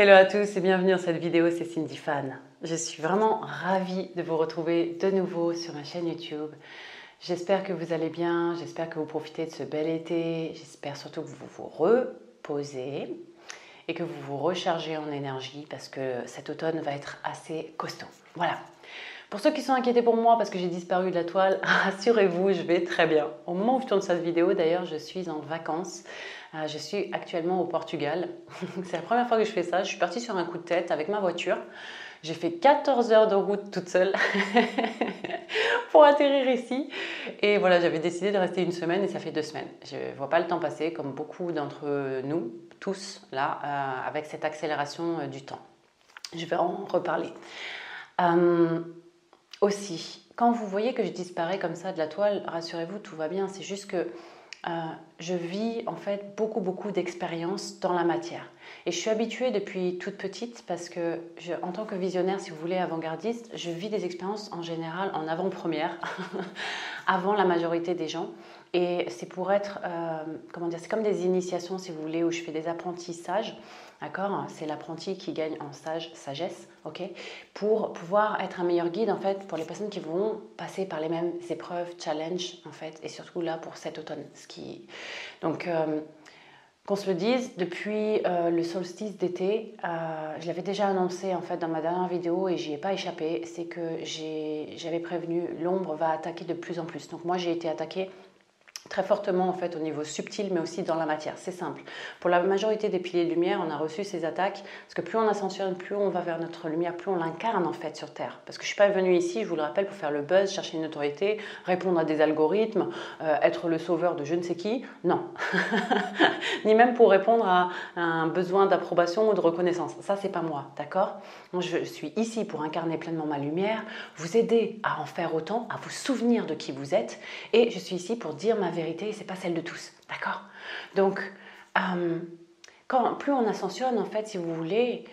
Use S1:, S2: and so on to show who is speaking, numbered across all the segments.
S1: Hello à tous et bienvenue dans cette vidéo, c'est Cindy Fan. Je suis vraiment ravie de vous retrouver de nouveau sur ma chaîne YouTube. J'espère que vous allez bien, j'espère que vous profitez de ce bel été, j'espère surtout que vous vous reposez et que vous vous rechargez en énergie parce que cet automne va être assez costaud. Voilà. Pour ceux qui sont inquiétés pour moi parce que j'ai disparu de la toile, rassurez-vous, je vais très bien. Au moment où je tourne cette vidéo, d'ailleurs, je suis en vacances. Euh, je suis actuellement au Portugal. C'est la première fois que je fais ça. Je suis partie sur un coup de tête avec ma voiture. J'ai fait 14 heures de route toute seule pour atterrir ici. Et voilà, j'avais décidé de rester une semaine et ça fait deux semaines. Je ne vois pas le temps passer comme beaucoup d'entre nous, tous, là, euh, avec cette accélération euh, du temps. Je vais en reparler. Aussi, quand vous voyez que je disparais comme ça de la toile, rassurez-vous, tout va bien. C'est juste que euh, je vis en fait beaucoup beaucoup d'expériences dans la matière. Et je suis habituée depuis toute petite parce que en tant que visionnaire, si vous voulez, avant-gardiste, je vis des expériences en général en avant-première, avant la majorité des gens. Et c'est pour être, euh, comment dire, c'est comme des initiations, si vous voulez, où je fais des apprentissages. D'accord? C'est l'apprenti qui gagne en sage, sagesse, ok? Pour pouvoir être un meilleur guide, en fait, pour les personnes qui vont passer par les mêmes épreuves, challenges, en fait, et surtout là pour cet automne. Ce. Donc, euh, qu'on se le dise, depuis euh, le solstice d'été, je l'avais déjà annoncé en fait dans ma dernière vidéo et j'y ai pas échappé, c'est que j'avais prévenu l'ombre va attaquer de plus en plus. Donc moi j'ai été attaquée très fortement en fait au niveau subtil mais aussi dans la matière. C'est simple. Pour la majorité des piliers de lumière, on a reçu ces attaques parce que plus on ascensionne, plus on va vers notre lumière, plus on l'incarne en fait sur Terre. Parce que je suis pas venue ici, je vous le rappelle, pour faire le buzz, chercher une autorité, répondre à des algorithmes, euh, être le sauveur de je ne sais qui. Non. Ni même pour répondre à un besoin d'approbation ou de reconnaissance. Ça c'est pas moi, d'accord? Je suis ici pour incarner pleinement ma lumière, vous aider à en faire autant, à vous souvenir de qui vous êtes et je suis ici pour dire ma vérité, c'est pas celle de tous. D'accord? Donc, euh, plus on ascensionne, en fait, si vous voulez,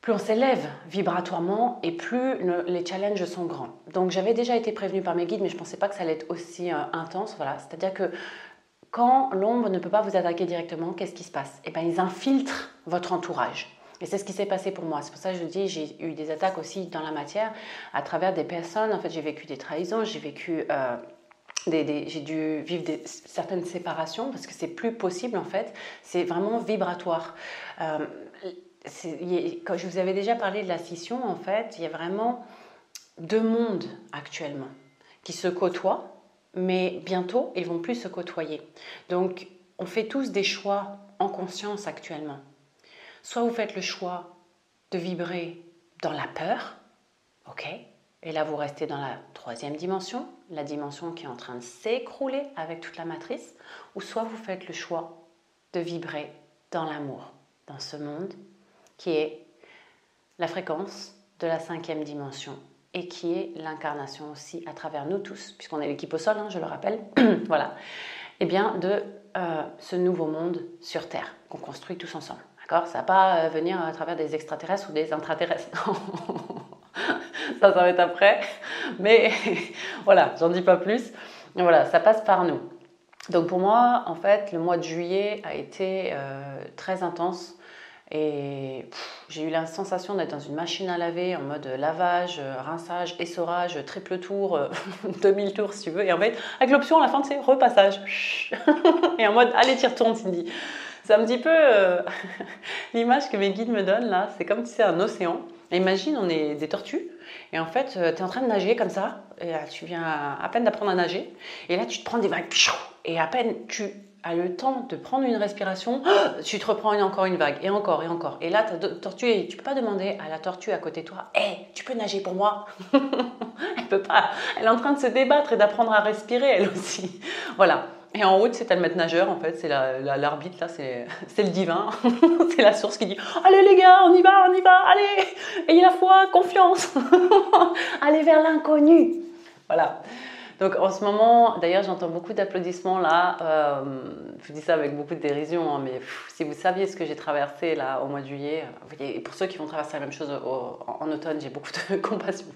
S1: plus on s'élève vibratoirement et plus les challenges sont grands. Donc, j'avais déjà été prévenue par mes guides, mais je pensais pas que ça allait être aussi euh, intense. Voilà, c'est-à-dire que quand l'ombre ne peut pas vous attaquer directement, qu'est-ce qui se passe? Eh bien, ils infiltrent votre entourage. Et c'est ce qui s'est passé pour moi. C'est pour ça que je dis, j'ai eu des attaques aussi dans la matière à travers des personnes. En fait, j'ai vécu des trahisons, j'ai vécu euh, j'ai dû vivre certaines séparations parce que c'est plus possible en fait. C'est vraiment vibratoire. Euh, je vous avais déjà parlé de la scission, en fait, il y a vraiment deux mondes actuellement qui se côtoient, mais bientôt ils vont plus se côtoyer. Donc, on fait tous des choix en conscience actuellement. Soit vous faites le choix de vibrer dans la peur, ok, et là, vous restez dans la troisième dimension, la dimension qui est en train de s'écrouler avec toute la matrice, ou soit vous faites le choix de vibrer dans l'amour, dans ce monde qui est la fréquence de la cinquième dimension et qui est l'incarnation aussi à travers nous tous, puisqu'on est l'équipe au sol, hein, je le rappelle, voilà, et eh bien de euh, ce nouveau monde sur Terre qu'on construit tous ensemble. D'accord? Ça va pas euh, venir à travers des extraterrestres ou des intraterrestres. ça, ça va être après. Mais voilà, j'en dis pas plus. voilà, ça passe par nous. Donc pour moi, en fait, le mois de juillet a été euh, très intense. Et j'ai eu la sensation d'être dans une machine à laver en mode lavage, euh, rinçage, essorage, triple tour, 2000 euh, tours si tu veux. Et en fait, avec l'option à la fin, c'est repassage. et en mode, allez, t'y retournes, Cindy. C'est un petit peu l'image que mes guides me donnent là. C'est comme si c'est un océan. Imagine, on est des tortues, et en fait, euh, tu es en train de nager comme ça, et tu viens à peine d'apprendre à nager, et là, tu te prends des vagues, et à peine tu as le temps de prendre une respiration, tu te reprends encore une vague, et encore, et encore. Et là, ta tortue, tu peux pas demander à la tortue à côté de toi, hé, tu peux nager pour moi Elle peut pas. Elle est en train de se débattre et d'apprendre à respirer, elle aussi. Voilà. Et en haut, c'est le maître nageur, en fait, c'est l'arbitre, là, c'est le divin, c'est la source qui dit Allez les gars, on y va, on y va, allez, ayez la foi, confiance, allez vers l'inconnu. Voilà. Donc en ce moment, d'ailleurs, j'entends beaucoup d'applaudissements là. Euh, je dis ça avec beaucoup de dérision, hein, mais si vous saviez ce que j'ai traversé là au mois de juillet, euh, et pour ceux qui vont traverser la même chose en automne, j'ai beaucoup de compassion.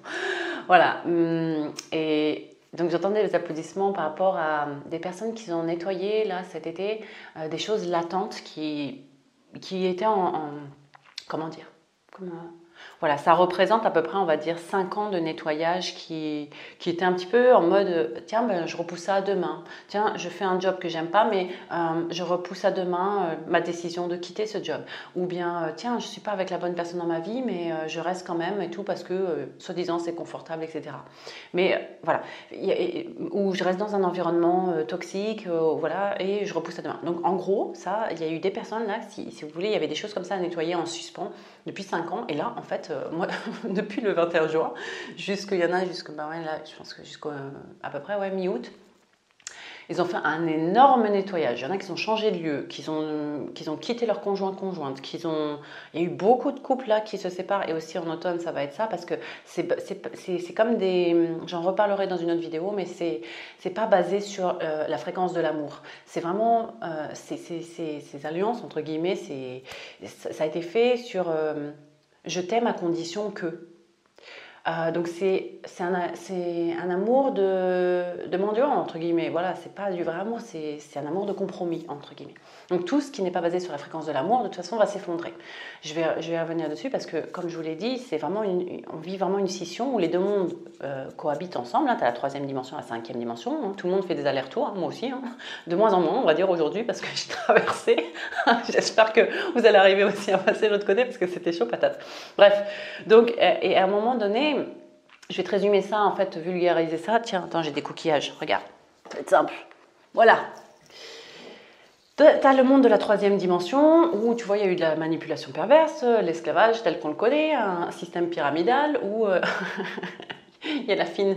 S1: Voilà. Hum, et donc j'entendais les applaudissements par rapport à des personnes qui ont nettoyé là cet été euh, des choses latentes qui, qui étaient en, comment dire voilà, ça représente à peu près, on va dire, 5 ans de nettoyage qui, qui était un petit peu en mode tiens, ben, je repousse ça à demain. Tiens, je fais un job que j'aime pas, mais euh, je repousse à demain euh, ma décision de quitter ce job. Ou bien, euh, tiens, je suis pas avec la bonne personne dans ma vie, mais je reste quand même et tout parce que, soi-disant, c'est confortable, etc. Mais voilà, ou je reste dans un environnement toxique, voilà, et je repousse à demain. Donc, en gros, ça, il y a eu des personnes là, si, si vous voulez, il y avait des choses comme ça à nettoyer en suspens depuis 5 ans. Et là, en fait, euh, moi, depuis le 21 juin, jusqu'il y en a jusqu'à, bah là, je pense jusqu'à à peu près ouais, mi-août, ils ont fait un énorme nettoyage. Il y en a qui ont changé de lieu, qui ont, qui ont quitté leur conjoint conjointe, qui ont... Il y a eu beaucoup de couples là qui se séparent et aussi en automne ça va être ça parce que c'est comme des... J'en reparlerai dans une autre vidéo mais c'est pas basé sur euh, la fréquence de l'amour. C'est vraiment... Euh, ces alliances entre guillemets, ça a été fait sur... Euh, je t'aime à condition que. Euh, donc c'est un, un amour de, de mendiant, entre guillemets. Voilà, c'est pas du vrai amour, c'est un amour de compromis, entre guillemets. Donc tout ce qui n'est pas basé sur la fréquence de l'amour, de toute façon, va s'effondrer. Je vais, je vais revenir dessus parce que, comme je vous l'ai dit, c'est vraiment une, on vit vraiment une scission où les deux mondes euh, cohabitent ensemble. tu as la troisième dimension, la cinquième dimension. Hein. Tout le monde fait des allers-retours, hein, moi aussi. Hein. De moins en moins, on va dire aujourd'hui, parce que j'ai traversé. J'espère que vous allez arriver aussi à passer de l'autre côté parce que c'était chaud patate. Bref, donc, euh, et à un moment donné, je vais te résumer ça, en fait, vulgariser ça. Tiens, attends, j'ai des coquillages, regarde. C'est simple. Voilà, tu as le monde de la troisième dimension où tu vois, il y a eu de la manipulation perverse, l'esclavage tel qu'on le connaît, un système pyramidal où euh, il y a la fine,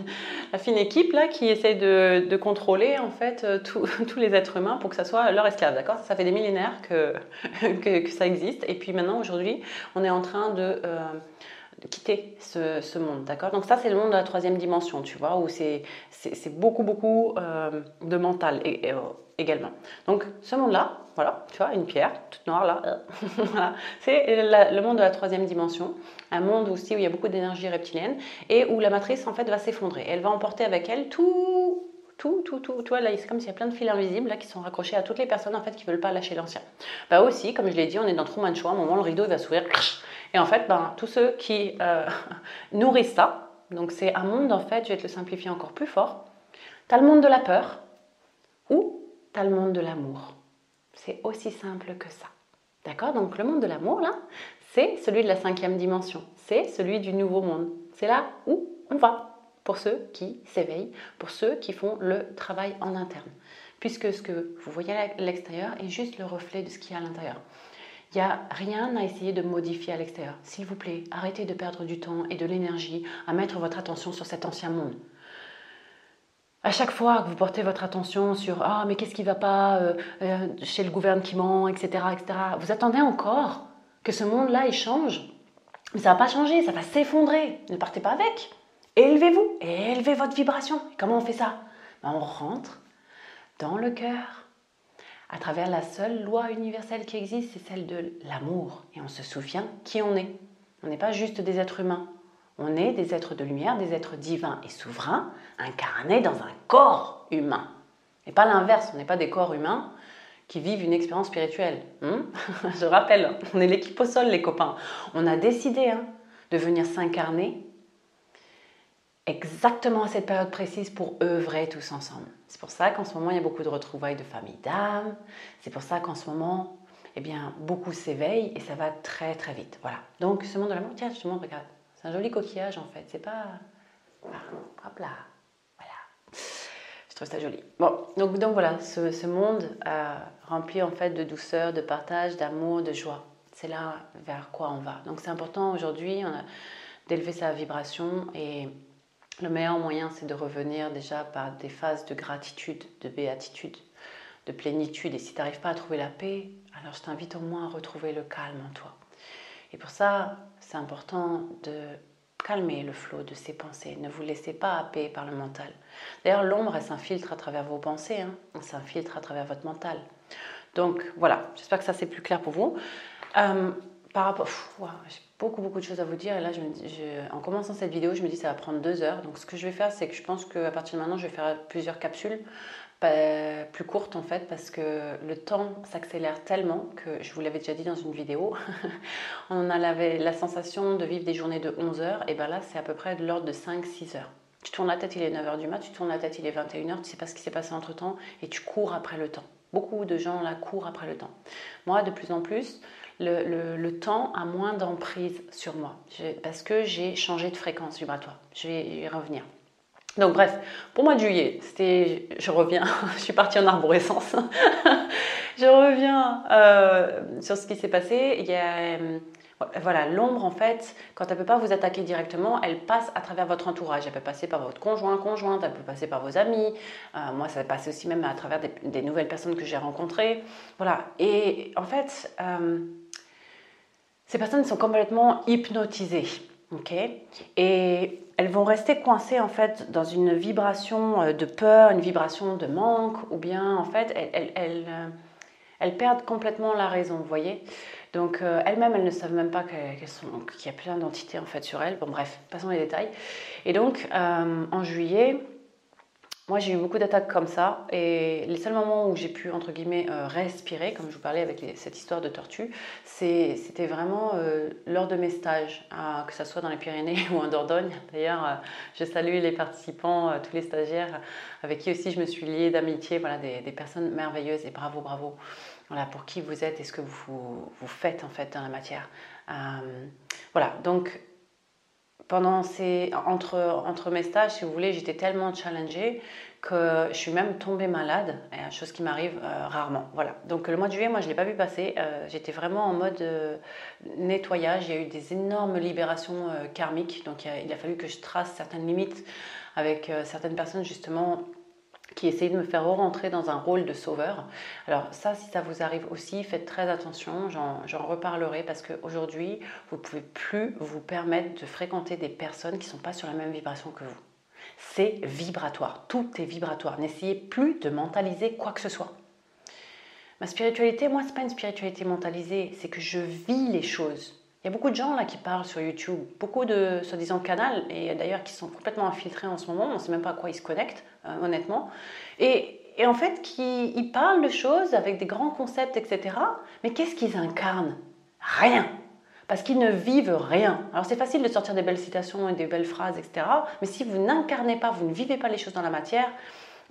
S1: équipe là qui essaie de, contrôler en fait euh, tous les êtres humains pour que ça soit leur esclave, d'accord? Ça fait des millénaires que, ça existe. Et puis maintenant aujourd'hui on est en train de euh, quitter ce, monde, d'accord? Donc ça, c'est le monde de la troisième dimension, tu vois, où c'est beaucoup, beaucoup euh, de mental euh, également. Donc ce monde-là, voilà, tu vois, une pierre toute noire là, euh, c'est le monde de la troisième dimension, un monde aussi où il y a beaucoup d'énergie reptilienne et où la matrice en fait va s'effondrer. Elle va emporter avec elle tout tout, tout, tout. Vois, là, c'est comme s'il y a plein de fils invisibles là, qui sont raccrochés à toutes les personnes en fait qui veulent pas lâcher l'ancien. Bah aussi, comme je l'ai dit, on est dans Truman Show. À un moment, le rideau il va s'ouvrir. Et en fait, ben, tous ceux qui euh, nourrissent ça, donc c'est un monde en fait, je vais te le simplifier encore plus fort. Tu as le monde de la peur ou tu as le monde de l'amour. C'est aussi simple que ça. D'accord? Donc le monde de l'amour, là, c'est celui de la cinquième dimension. C'est celui du nouveau monde. C'est là où on va pour ceux qui s'éveillent, pour ceux qui font le travail en interne. Puisque ce que vous voyez à l'extérieur est juste le reflet de ce qu'il y a à l'intérieur. Il n'y a rien à essayer de modifier à l'extérieur. S'il vous plaît, arrêtez de perdre du temps et de l'énergie à mettre votre attention sur cet ancien monde. À chaque fois que vous portez votre attention sur ah mais qu'est-ce qui va pas euh, euh, chez le gouvernement, etc., etc., vous attendez encore que ce monde-là il change. Mais ça va pas changer, ça va s'effondrer. Ne partez pas avec. Élevez-vous élevez votre vibration. comment on fait ça? Ben, On rentre dans le cœur à travers la seule loi universelle qui existe, c'est celle de l'amour. Et on se souvient qui on est. On n'est pas juste des êtres humains. On est des êtres de lumière, des êtres divins et souverains, incarnés dans un corps humain. Et pas l'inverse, on n'est pas des corps humains qui vivent une expérience spirituelle. Hmm? Je rappelle, on est l'équipe au sol, les copains. On a décidé hein, de venir s'incarner exactement à cette période précise pour œuvrer tous ensemble. C'est pour ça qu'en ce moment, il y a beaucoup de retrouvailles de familles d'âmes. C'est pour ça qu'en ce moment, eh bien, beaucoup s'éveillent et ça va très très vite. Voilà. Donc, ce monde de l'amour, tiens, je te montre, regarde. C'est un joli coquillage en fait. C'est pas. hop là. Voilà. Je trouve ça joli. Bon, donc, donc voilà, ce, monde euh, rempli en fait de douceur, de partage, d'amour, de joie. C'est là vers quoi on va. Donc, c'est important aujourd'hui d'élever sa vibration et le meilleur moyen, c'est de revenir déjà par des phases de gratitude, de béatitude, de plénitude. Et si tu n'arrives pas à trouver la paix, alors je t'invite au moins à retrouver le calme en toi. Et pour ça, c'est important de calmer le flot de ces pensées. Ne vous laissez pas happer par le mental. D'ailleurs, l'ombre, elle s'infiltre à travers vos pensées. Hein. Elle s'infiltre à travers votre mental. Donc voilà, j'espère que ça c'est plus clair pour vous. Euh, par rapport, j'ai beaucoup beaucoup de choses à vous dire et là, je en commençant cette vidéo, je me dis ça va prendre deux heures. Donc ce que je vais faire, c'est que je pense qu'à partir de maintenant, je vais faire plusieurs capsules plus courtes en fait parce que le temps s'accélère tellement que je vous l'avais déjà dit dans une vidéo. on a la, sensation de vivre des journées de 11 heures et ben là, c'est à peu près de l'ordre de 5-6 heures. Tu tournes la tête, il est 9h du mat, tu tournes la tête, il est 21h, tu sais pas ce qui s'est passé entre temps et tu cours après le temps. Beaucoup de gens là courent après le temps. Moi, de plus en plus, le, temps a moins d'emprise sur moi parce que j'ai changé de fréquence vibratoire. Je vais y revenir. Donc bref, pour moi de juillet, c'était, je reviens, je suis partie en arborescence. je reviens euh, sur ce qui s'est passé. Il y a voilà, l'ombre, en fait, quand elle ne peut pas vous attaquer directement, elle passe à travers votre entourage. Elle peut passer par votre conjoint, conjointe, elle peut passer par vos amis. Euh, moi, ça passe aussi même à travers des, nouvelles personnes que j'ai rencontrées. Voilà. Et en fait, euh, ces personnes sont complètement hypnotisées. ok? Et elles vont rester coincées en fait dans une vibration euh, de peur, une vibration de manque, ou bien en fait elles, elles, elles perdent complètement la raison, vous voyez? Donc euh, elles-mêmes, elles ne savent même pas qu'il y a plein d'entités en fait sur elles. Bon bref, passons les détails. Et donc euh, en juillet, moi j'ai eu beaucoup d'attaques comme ça et les seuls moments où j'ai pu entre guillemets euh, respirer, comme je vous parlais avec cette histoire de tortue, c'était vraiment lors de mes stages, que ce soit dans les Pyrénées ou en Dordogne. D'ailleurs, je salue les participants, tous les stagiaires avec qui aussi je me suis liée d'amitié, voilà, des, personnes merveilleuses et bravo, bravo voilà, pour qui vous êtes et ce que vous, faites en fait dans la matière. Euh, voilà, donc pendant ces, entre, entre mes stages, si vous voulez, j'étais tellement challengée que je suis même tombée malade, chose qui m'arrive euh, rarement. Voilà. Donc le mois de juillet, moi, je ne l'ai pas vu passer. Euh, j'étais vraiment en mode nettoyage. Il y a eu des énormes libérations karmiques. Donc il a, fallu que je trace certaines limites avec certaines personnes justement qui essaye de me faire rentrer dans un rôle de sauveur. Alors ça, si ça vous arrive aussi, faites très attention, j'en reparlerai parce qu'aujourd'hui, vous ne pouvez plus vous permettre de fréquenter des personnes qui ne sont pas sur la même vibration que vous. C'est vibratoire, tout est vibratoire. N'essayez plus de mentaliser quoi que ce soit. Ma spiritualité, moi, ce n'est pas une spiritualité mentalisée, c'est que je vis les choses. Il y a beaucoup de gens là qui parlent sur YouTube, beaucoup de soi-disant canaux, et d'ailleurs qui sont complètement infiltrés en ce moment, on ne sait même pas à quoi ils se connectent, honnêtement. Et, en fait, qui, ils parlent de choses avec des grands concepts, etc. Mais qu'est-ce qu'ils incarnent? Rien parce qu'ils ne vivent rien. Alors c'est facile de sortir des belles citations et des belles phrases, etc. Mais si vous n'incarnez pas, vous ne vivez pas les choses dans la matière,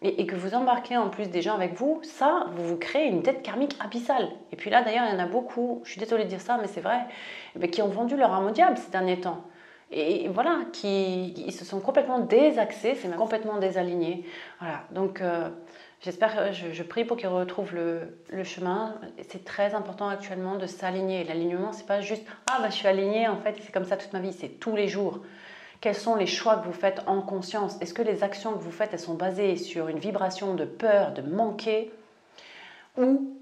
S1: et, que vous embarquez en plus des gens avec vous, ça, vous vous créez une dette karmique abyssale. Et puis là, d'ailleurs, il y en a beaucoup, je suis désolée de dire ça, mais c'est vrai, qui ont vendu leur âme au diable ces derniers temps. Et voilà, qui ils se sont complètement désaxés, c'est complètement désaligné. Voilà, donc euh, j'espère, je, je, prie pour qu'ils retrouvent le, le chemin. C'est très important actuellement de s'aligner. L'alignement, c'est pas juste ah bah je suis aligné en fait, c'est comme ça toute ma vie, c'est tous les jours. Quels sont les choix que vous faites en conscience? Est-ce que les actions que vous faites, elles sont basées sur une vibration de peur, de manquer? Ou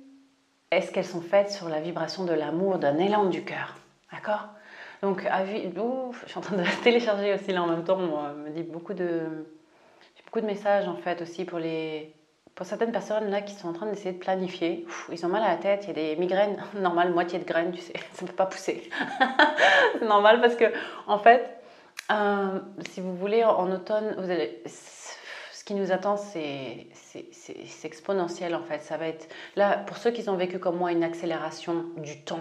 S1: est-ce qu'elles sont faites sur la vibration de l'amour, d'un élan du cœur? D'accord? Donc, je suis en train de télécharger aussi là en même temps, on me dit beaucoup de, beaucoup de messages en fait aussi pour les, pour certaines personnes là qui sont en train d'essayer de planifier, ils ont mal à la tête, il y a des migraines, normal, moitié de graines, tu sais, ça ne peut pas pousser. c'est normal parce que en fait, euh, si vous voulez, en automne, ce qui nous attend, c'est exponentiel en fait. Ça va être là pour ceux qui ont vécu comme moi une accélération du temps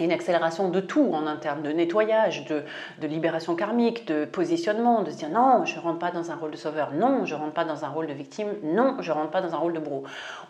S1: une accélération de tout en interne, de nettoyage, de, de, libération karmique, de positionnement, de se dire non, je ne rentre pas dans un rôle de sauveur, non, je ne rentre pas dans un rôle de victime, non, je ne rentre pas dans un rôle de bourreau.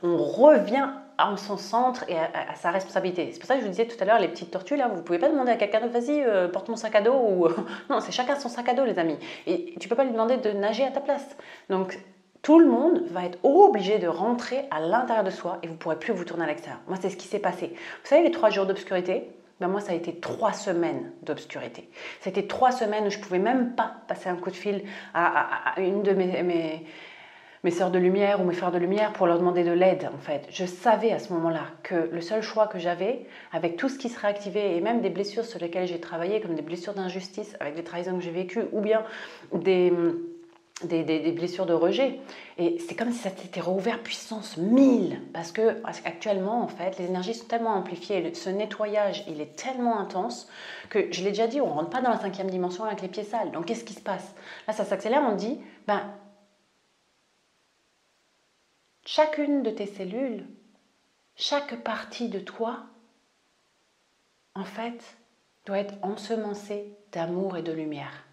S1: On revient en son centre et à, sa responsabilité. C'est pour ça que je vous disais tout à l'heure, les petites tortues, là, vous ne pouvez pas demander à quelqu'un de vas-y, euh, porte mon sac à dos. Ou... non, c'est chacun son sac à dos, les amis. Et tu ne peux pas lui demander de nager à ta place. Donc, tout le monde va être obligé de rentrer à l'intérieur de soi et vous ne pourrez plus vous tourner à l'extérieur. Moi, c'est ce qui s'est passé. Vous savez, les trois jours d'obscurité, ben moi, ça a été trois semaines d'obscurité. C'était trois semaines où je ne pouvais même pas passer un coup de fil à, une de mes, mes, mes sœurs de lumière ou mes frères de lumière pour leur demander de l'aide, en fait. Je savais à ce moment-là que le seul choix que j'avais, avec tout ce qui serait activé et même des blessures sur lesquelles j'ai travaillé, comme des blessures d'injustice avec des trahisons que j'ai vécues, ou bien des des, blessures de rejet. Et c'est comme si ça s'était rouvert puissance 1000. Parce que actuellement, en fait, les énergies sont tellement amplifiées, ce nettoyage, il est tellement intense que, je l'ai déjà dit, on rentre pas dans la cinquième dimension avec les pieds sales. Donc, qu'est-ce qui se passe? Là, ça s'accélère, on dit, ben, chacune de tes cellules, chaque partie de toi, en fait, doit être ensemencée d'amour et de lumière.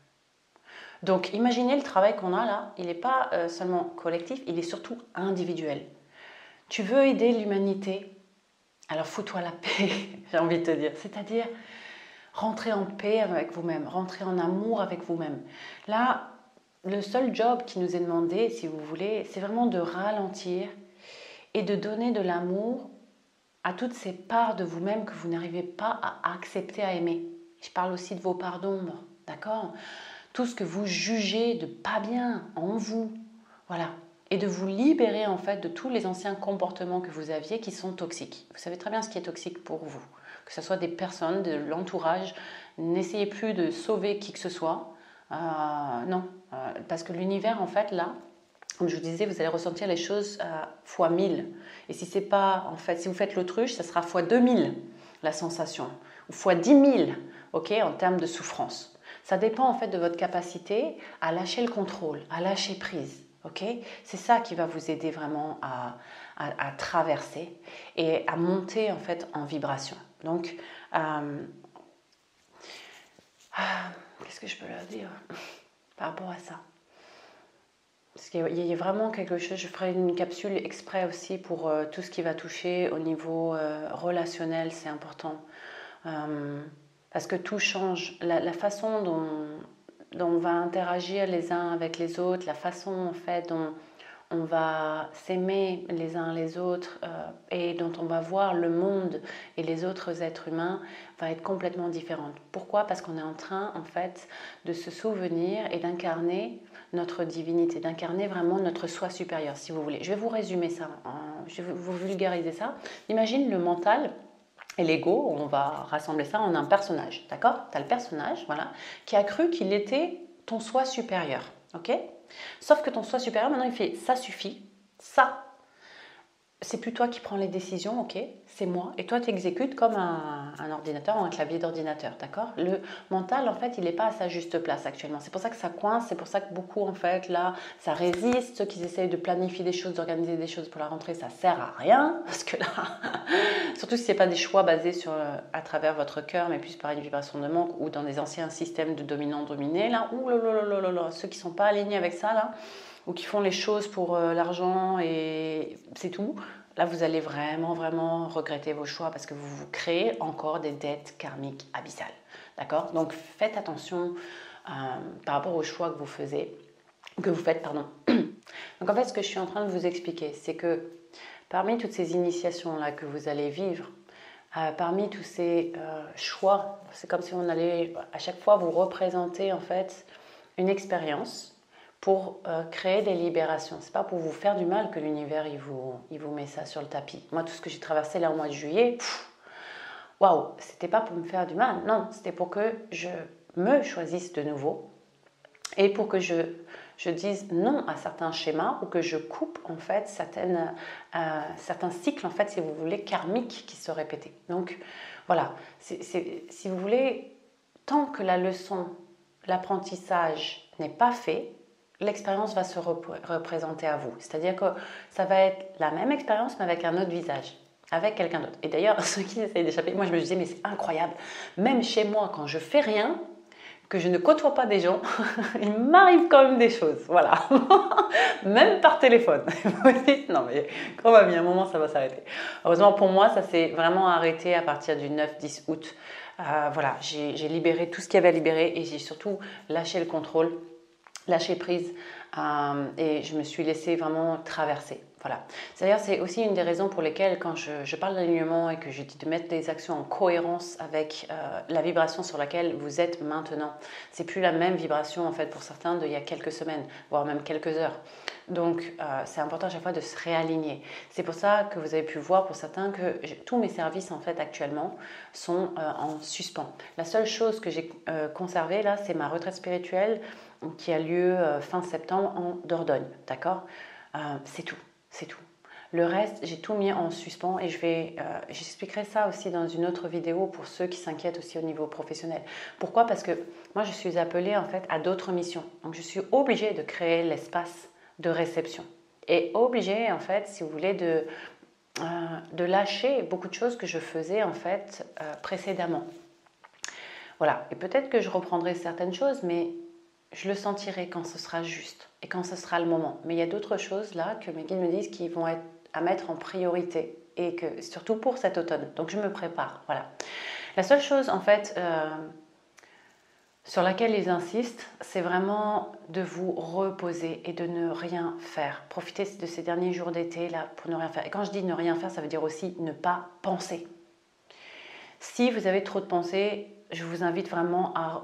S1: Donc imaginez le travail qu'on a là, il n'est pas euh, seulement collectif, il est surtout individuel. Tu veux aider l'humanité, alors fous-toi la paix, j'ai envie de te dire. C'est-à-dire rentrer en paix avec vous-même, rentrer en amour avec vous-même. Là, le seul job qui nous est demandé, si vous voulez, c'est vraiment de ralentir et de donner de l'amour à toutes ces parts de vous-même que vous n'arrivez pas à accepter, à aimer. Je parle aussi de vos parts d'ombre, d'accord? Tout ce que vous jugez de pas bien en vous. Voilà. Et de vous libérer en fait de tous les anciens comportements que vous aviez qui sont toxiques. Vous savez très bien ce qui est toxique pour vous. Que ce soit des personnes, de l'entourage. N'essayez plus de sauver qui que ce soit. Euh, non. Euh, parce que l'univers en fait là, comme je vous disais, vous allez ressentir les choses à fois 1000. Et si c'est pas, en fait, si vous faites l'autruche, ça sera fois 2000 la sensation, ou fois 10 000, ok, en termes de souffrance. Ça dépend en fait de votre capacité à lâcher le contrôle, à lâcher prise. ok? C'est ça qui va vous aider vraiment à, traverser et à monter en fait en vibration. Donc, euh, ah, qu'est-ce que je peux leur dire par rapport à ça? Parce qu'il y a vraiment quelque chose, je ferai une capsule exprès aussi pour euh, tout ce qui va toucher au niveau euh, relationnel, c'est important. Parce que tout change. La, façon dont, on va interagir les uns avec les autres, la façon en fait dont on va s'aimer les uns les autres euh, et dont on va voir le monde et les autres êtres humains va être complètement différente. Pourquoi? Parce qu'on est en train en fait de se souvenir et d'incarner notre divinité, d'incarner vraiment notre soi supérieur, si vous voulez. Je vais vous résumer ça, je vais vous vulgariser ça. Imagine le mental et l'ego, on va rassembler ça en un personnage, d'accord? Tu as le personnage, voilà, qui a cru qu'il était ton soi supérieur, ok? Sauf que ton soi supérieur, maintenant, il fait ça suffit, ça, c'est plus toi qui prends les décisions, ok C'est moi. Et toi, tu exécutes comme un, ordinateur ou un clavier d'ordinateur, d'accord? Le mental, en fait, il n'est pas à sa juste place actuellement. C'est pour ça que ça coince, c'est pour ça que beaucoup, en fait, là, ça résiste. Ceux qui essayent de planifier des choses, d'organiser des choses pour la rentrée, ça sert à rien. Parce que là, surtout si ce n'est pas des choix basés sur, euh, à travers votre cœur, mais plus par une vibration de manque ou dans des anciens systèmes de dominant-dominé, là, ouh là là là là ceux qui ne sont pas alignés avec ça, là, ou qui font les choses pour euh, l'argent et c'est tout, là vous allez vraiment, vraiment regretter vos choix parce que vous vous créez encore des dettes karmiques abyssales. D'accord? Donc faites attention euh, par rapport aux choix que vous faites, pardon. Donc en fait, ce que je suis en train de vous expliquer, c'est que parmi toutes ces initiations-là que vous allez vivre, euh, parmi tous ces choix, c'est comme si on allait à chaque fois vous représenter en fait une expérience pour euh, créer des libérations. C'est pas pour vous faire du mal que l'univers il vous, il vous met ça sur le tapis. Moi, tout ce que j'ai traversé là au mois de juillet, waouh, c'était pas pour me faire du mal, non, c'était pour que je me choisisse de nouveau et pour que je, je dise non à certains schémas ou que je coupe en fait certaines, euh, certains cycles en fait, si vous voulez, karmiques qui se répétaient. Donc voilà, si vous voulez, tant que la leçon, l'apprentissage n'est pas fait, l'expérience va se représenter à vous. C'est-à-dire que ça va être la même expérience, mais avec un autre visage, avec quelqu'un d'autre. Et d'ailleurs, ceux qui essayent d'échapper, moi je me disais, mais c'est incroyable. Même chez moi, quand je fais rien, que je ne côtoie pas des gens, il m'arrive quand même des choses. Voilà. même par téléphone. non mais quand même, il y a un moment, ça va s'arrêter. Heureusement pour moi, ça s'est vraiment arrêté à partir du 9-10 août. Euh, voilà, j'ai libéré tout ce qu'il y avait à libérer et j'ai surtout lâché le contrôle lâcher prise euh, et je me suis laissée vraiment traverser. Voilà. C'est-à-dire, c'est aussi une des raisons pour lesquelles, quand je, parle d'alignement et que je dis de mettre des actions en cohérence avec euh, la vibration sur laquelle vous êtes maintenant, c'est plus la même vibration en fait pour certains d'il y a quelques semaines, voire même quelques heures. Donc, euh, c'est important à chaque fois de se réaligner. C'est pour ça que vous avez pu voir pour certains que tous mes services en fait actuellement sont euh, en suspens. La seule chose que j'ai conservée là, c'est ma retraite spirituelle qui a lieu fin septembre en Dordogne. D'accord? C'est tout. C'est tout. Le reste, j'ai tout mis en suspens et je vais, euh, j'expliquerai ça aussi dans une autre vidéo pour ceux qui s'inquiètent aussi au niveau professionnel. Pourquoi? Parce que moi, je suis appelée en fait à d'autres missions. Donc, je suis obligée de créer l'espace de réception et obligée en fait, si vous voulez, de, euh, de lâcher beaucoup de choses que je faisais en fait euh, précédemment. Voilà. Et peut-être que je reprendrai certaines choses, mais je le sentirai quand ce sera juste et quand ce sera le moment. Mais il y a d'autres choses là que mes guides me disent qui vont être à mettre en priorité et que surtout pour cet automne. Donc je me prépare. Voilà. La seule chose en fait euh, sur laquelle ils insistent, c'est vraiment de vous reposer et de ne rien faire. Profitez de ces derniers jours d'été là pour ne rien faire. Et quand je dis ne rien faire, ça veut dire aussi ne pas penser. Si vous avez trop de pensées, je vous invite vraiment à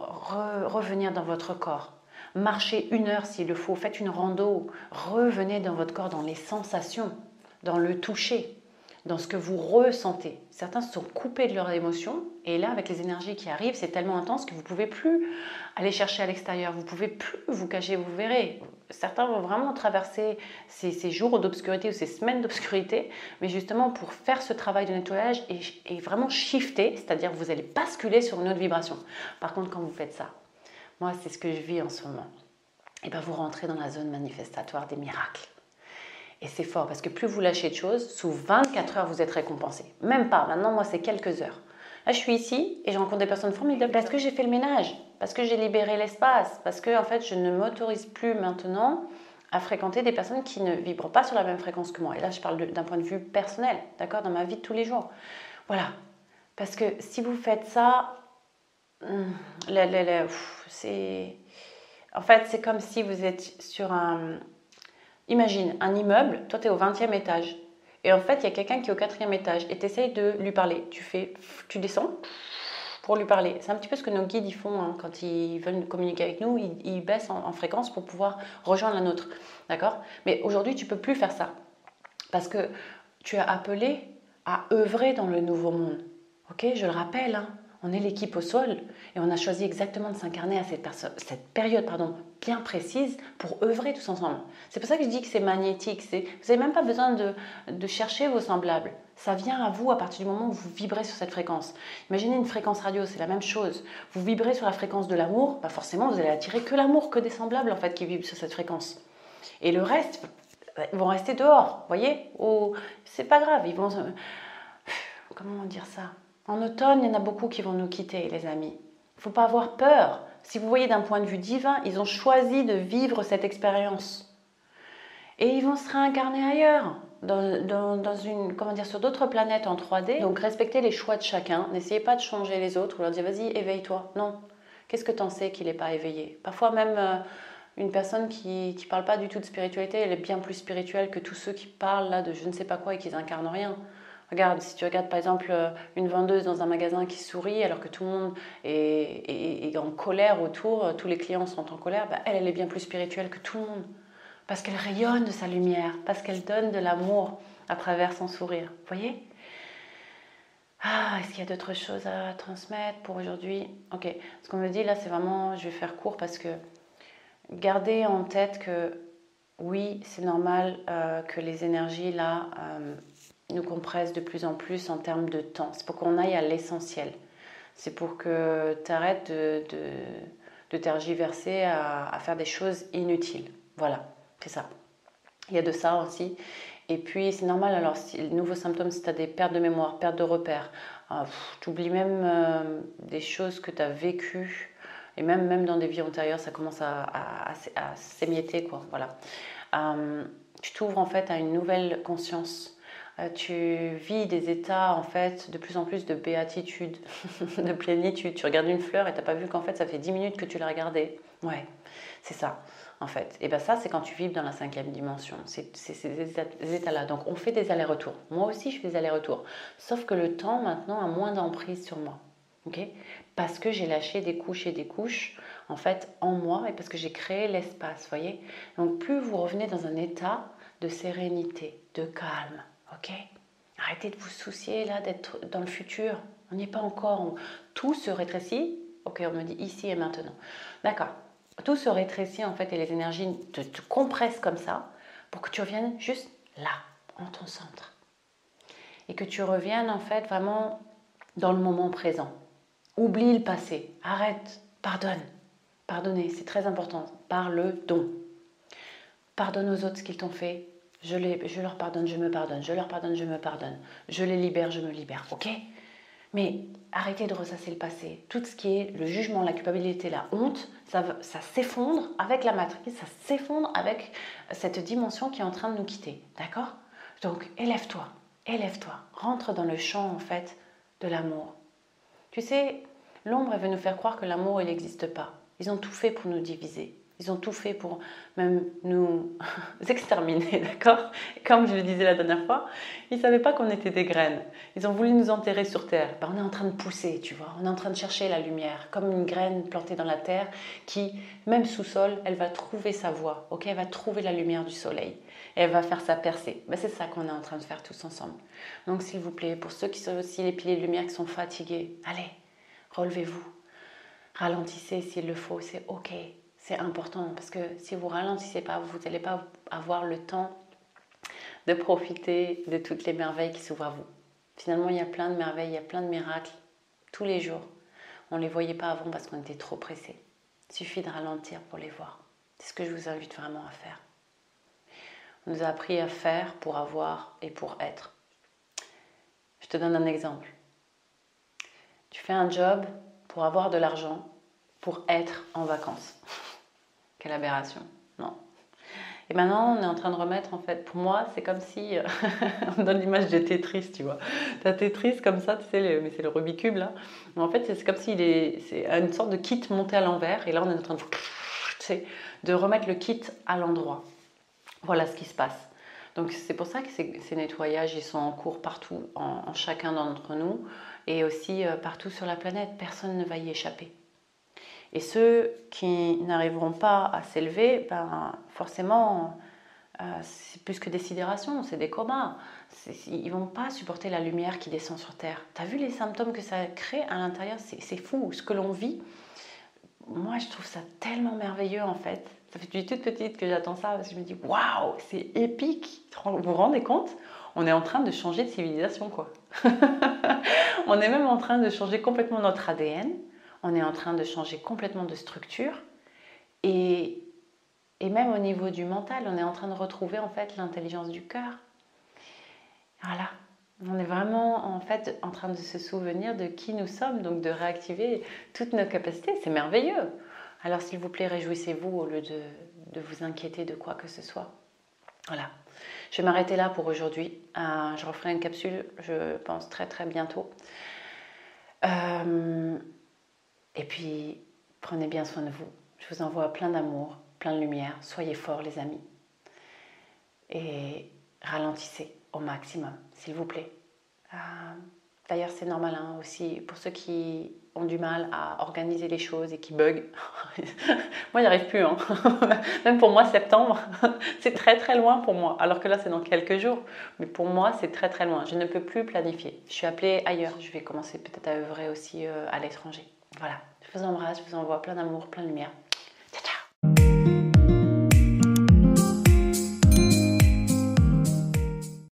S1: revenir dans votre corps marchez une heure s'il le faut, faites une rando, revenez dans votre corps, dans les sensations, dans le toucher, dans ce que vous ressentez. Certains se sont coupés de leurs émotions et là, avec les énergies qui arrivent, c'est tellement intense que vous ne pouvez plus aller chercher à l'extérieur, vous ne pouvez plus vous cacher, vous verrez. Certains vont vraiment traverser ces, jours d'obscurité ou ces semaines d'obscurité, mais justement pour faire ce travail de nettoyage et, vraiment shifter, c'est-à-dire vous allez basculer sur une autre vibration. Par contre, quand vous faites ça, moi, c'est ce que je vis en ce moment. Et bien, vous rentrez dans la zone manifestatoire des miracles. Et c'est fort parce que plus vous lâchez de choses, sous 24 heures, vous êtes récompensé. Même pas. Maintenant, moi, c'est quelques heures. Là, je suis ici et je rencontre des personnes formidables parce que j'ai fait le ménage, parce que j'ai libéré l'espace, parce que en fait, je ne m'autorise plus maintenant à fréquenter des personnes qui ne vibrent pas sur la même fréquence que moi. Et là, je parle d'un point de vue personnel, d'accord, dans ma vie de tous les jours. Voilà. Parce que si vous faites ça, hum, c'est. En fait, c'est comme si vous êtes sur un. Imagine un immeuble, toi tu es au 20e étage. Et en fait, il y a quelqu'un qui est au quatrième étage et tu essayes de lui parler. Tu fais, tu descends pour lui parler. C'est un petit peu ce que nos guides ils font hein. quand ils veulent communiquer avec nous. Ils, baissent en, fréquence pour pouvoir rejoindre la nôtre. D'accord? Mais aujourd'hui, tu peux plus faire ça. Parce que tu as appelé à œuvrer dans le nouveau monde. Ok? Je le rappelle, hein on est l'équipe au sol et on a choisi exactement de s'incarner à cette, période pardon, bien précise pour œuvrer tous ensemble. C'est pour ça que je dis que c'est magnétique. Vous n'avez même pas besoin de, chercher vos semblables. Ça vient à vous à partir du moment où vous vibrez sur cette fréquence. Imaginez une fréquence radio, c'est la même chose. Vous vibrez sur la fréquence de l'amour, bah forcément vous allez attirer que l'amour, que des semblables en fait qui vibrent sur cette fréquence. Et le reste, ils vont rester dehors, voyez? C'est pas grave, ils vont... Comment dire ça? En automne, il y en a beaucoup qui vont nous quitter, les amis. Il ne faut pas avoir peur. Si vous voyez d'un point de vue divin, ils ont choisi de vivre cette expérience. Et ils vont se réincarner ailleurs, dans, une, comment dire, sur d'autres planètes en 3D. Donc respectez les choix de chacun. N'essayez pas de changer les autres ou leur dire vas-y, éveille-toi. Non. Qu'est-ce que tu en sais qu'il n'est pas éveillé? Parfois même euh, une personne qui ne parle pas du tout de spiritualité, elle est bien plus spirituelle que tous ceux qui parlent là de je ne sais pas quoi et qui n'incarnent rien. Regarde, si tu regardes par exemple euh, une vendeuse dans un magasin qui sourit alors que tout le monde est, en colère autour, euh, tous les clients sont en colère, bah, elle, elle est bien plus spirituelle que tout le monde. Parce qu'elle rayonne de sa lumière, parce qu'elle donne de l'amour à travers son sourire. Vous voyez? Ah, est-ce qu'il y a d'autres choses à transmettre pour aujourd'hui? Ok, ce qu'on me dit là, c'est vraiment, je vais faire court parce que gardez en tête que oui, c'est normal euh, que les énergies là nous compresse de plus en plus en termes de temps. C'est pour qu'on aille à l'essentiel. C'est pour que tu arrêtes de, de, tergiverser à, faire des choses inutiles. Voilà, c'est ça. Il y a de ça aussi. Et puis, c'est normal, alors, si, nouveaux symptômes, si tu as des pertes de mémoire, pertes de repères, euh, tu oublies même euh, des choses que tu as vécues, et même, même dans des vies antérieures, ça commence à, à, s'émietter, quoi. Voilà. Euh, tu t'ouvres en fait à une nouvelle conscience tu vis des états en fait de plus en plus de béatitude, de plénitude. Tu regardes une fleur et tu n'as pas vu qu'en fait ça fait 10 minutes que tu l'as regardée. Ouais, c'est ça en fait. Et bien ça, c'est quand tu vis dans la cinquième dimension. C'est ces états-là. Donc on fait des allers-retours. Moi aussi, je fais des allers-retours. Sauf que le temps maintenant a moins d'emprise sur moi. parce que j'ai lâché des couches et des couches en fait en moi et parce que j'ai créé l'espace, voyez? Donc plus vous revenez dans un état de sérénité, de calme, ok Arrêtez de vous soucier là d'être dans le futur. On n'y est pas encore. Tout se rétrécit. Ok, on me dit ici et maintenant. D'accord tout se rétrécit en fait et les énergies te, compressent comme ça pour que tu reviennes juste là, en ton centre. Et que tu reviennes en fait vraiment dans le moment présent. Oublie le passé, arrête, pardonne. Pardonner, c'est très important. Par le don. Pardonne aux autres ce qu'ils t'ont fait. Je, les, je leur pardonne, je me pardonne. Je leur pardonne, je me pardonne. Je les libère, je me libère. Ok? Mais arrêtez de ressasser le passé. Tout ce qui est le jugement, la culpabilité, la honte, ça, ça s'effondre avec la matrice, ça s'effondre avec cette dimension qui est en train de nous quitter. D'accord? Donc élève-toi, élève-toi, rentre dans le champ en fait de l'amour. Tu sais, l'ombre veut nous faire croire que l'amour il n'existe pas. Ils ont tout fait pour nous diviser. Ils ont tout fait pour même nous exterminer, d'accord? Comme je le disais la dernière fois, ils ne savaient pas qu'on était des graines. Ils ont voulu nous enterrer sur terre. Ben, on est en train de pousser, tu vois. On est en train de chercher la lumière, comme une graine plantée dans la terre qui, même sous sol, elle va trouver sa voie, ok? Elle va trouver la lumière du soleil et elle va faire sa percée. Ben, c'est ça qu'on est en train de faire tous ensemble. Donc, s'il vous plaît, pour ceux qui sont aussi les piliers de lumière qui sont fatigués, allez, relevez-vous. Ralentissez s'il le faut, c'est ok c'est important parce que si vous ralentissez pas, vous n'allez pas avoir le temps de profiter de toutes les merveilles qui s'ouvrent à vous. Finalement, il y a plein de merveilles, il y a plein de miracles tous les jours. On ne les voyait pas avant parce qu'on était trop pressé. Il suffit de ralentir pour les voir. C'est ce que je vous invite vraiment à faire. On nous a appris à faire pour avoir et pour être. Je te donne un exemple. Tu fais un job pour avoir de l'argent, pour être en vacances. Quelle. Non. Et maintenant, on est en train de remettre, en fait, pour moi, c'est comme si, euh, on donne l'image de Tetris, tu vois. T'as Tetris comme ça, tu sais, mais c'est le Rubik's Cube, là. Mais en fait, c'est comme s'il est, c'est une sorte de kit monté à l'envers, et là, on est en train de, de remettre le kit à l'endroit. Voilà ce qui se passe. Donc, c'est pour ça que ces, nettoyages, ils sont en cours partout, en, chacun d'entre nous, et aussi euh, partout sur la planète. Personne ne va y échapper. Et ceux qui n'arriveront pas à s'élever, ben, forcément, euh, c'est plus que des sidérations, c'est des comas. Ils ne vont pas supporter la lumière qui descend sur Terre. Tu as vu les symptômes que ça crée à l'intérieur? C'est fou. Ce que l'on vit, moi, je trouve ça tellement merveilleux en fait. Ça fait depuis toute petite que j'attends ça parce que je me dis waouh, c'est épique. Vous vous rendez compte? On est en train de changer de civilisation quoi. on est même en train de changer complètement notre ADN on est en train de changer complètement de structure et, et même au niveau du mental, on est en train de retrouver en fait l'intelligence du cœur. Voilà, on est vraiment en fait en train de se souvenir de qui nous sommes, donc de réactiver toutes nos capacités. C'est merveilleux. Alors s'il vous plaît, réjouissez-vous au lieu de, de, vous inquiéter de quoi que ce soit. Voilà. Je vais m'arrêter là pour aujourd'hui. Euh, je referai une capsule, je pense, très très bientôt. Euh, et puis, prenez bien soin de vous. Je vous envoie plein d'amour, plein de lumière. Soyez forts, les amis. Et ralentissez au maximum, s'il vous plaît. Euh, d'ailleurs, c'est normal hein, aussi pour ceux qui ont du mal à organiser les choses et qui bug. moi, n'y arrive plus. Hein. Même pour moi, septembre, c'est très très loin pour moi. Alors que là, c'est dans quelques jours. Mais pour moi, c'est très très loin. Je ne peux plus planifier. Je suis appelée ailleurs. Je vais commencer peut-être à œuvrer aussi euh, à l'étranger. Voilà, je vous embrasse, je vous envoie plein d'amour, plein de lumière. Ciao, ciao